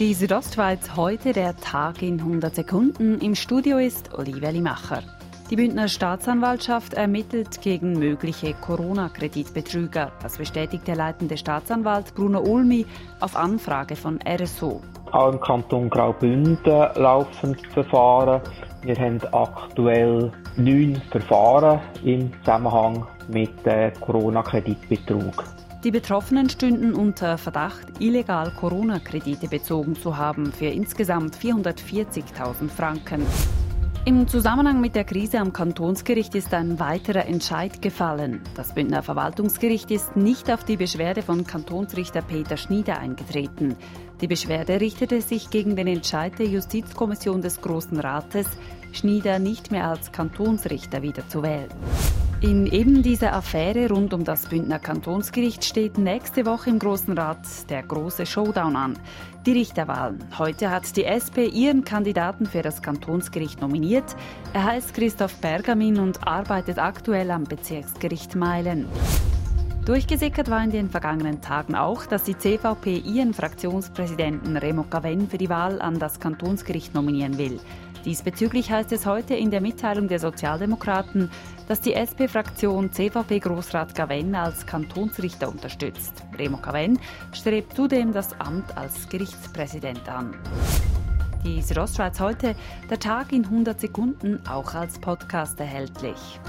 Die Südostschweiz heute der Tag in 100 Sekunden. Im Studio ist Olivia Limacher. Die Bündner Staatsanwaltschaft ermittelt gegen mögliche Corona-Kreditbetrüger. Das bestätigt der leitende Staatsanwalt Bruno Ulmi auf Anfrage von RSO. Auch im Kanton Graubünden laufen Verfahren. Wir haben aktuell neun Verfahren im Zusammenhang mit Corona-Kreditbetrug. Die Betroffenen stünden unter Verdacht, illegal Corona-Kredite bezogen zu haben für insgesamt 440.000 Franken. Im Zusammenhang mit der Krise am Kantonsgericht ist ein weiterer Entscheid gefallen. Das Bündner Verwaltungsgericht ist nicht auf die Beschwerde von Kantonsrichter Peter Schnieder eingetreten. Die Beschwerde richtete sich gegen den Entscheid der Justizkommission des Großen Rates, Schnieder nicht mehr als Kantonsrichter wiederzuwählen. In eben dieser Affäre rund um das Bündner Kantonsgericht steht nächste Woche im Großen Rat der große Showdown an. Die Richterwahlen. Heute hat die SP ihren Kandidaten für das Kantonsgericht nominiert. Er heißt Christoph Bergamin und arbeitet aktuell am Bezirksgericht Meilen. Durchgesickert war in den vergangenen Tagen auch, dass die CVP ihren Fraktionspräsidenten Remo Caven für die Wahl an das Kantonsgericht nominieren will. Diesbezüglich heißt es heute in der Mitteilung der Sozialdemokraten, dass die SP-Fraktion CVP-Großrat Gawen als Kantonsrichter unterstützt. Remo Gawen strebt zudem das Amt als Gerichtspräsident an. Die Südostschweiz heute, der Tag in 100 Sekunden, auch als Podcast erhältlich.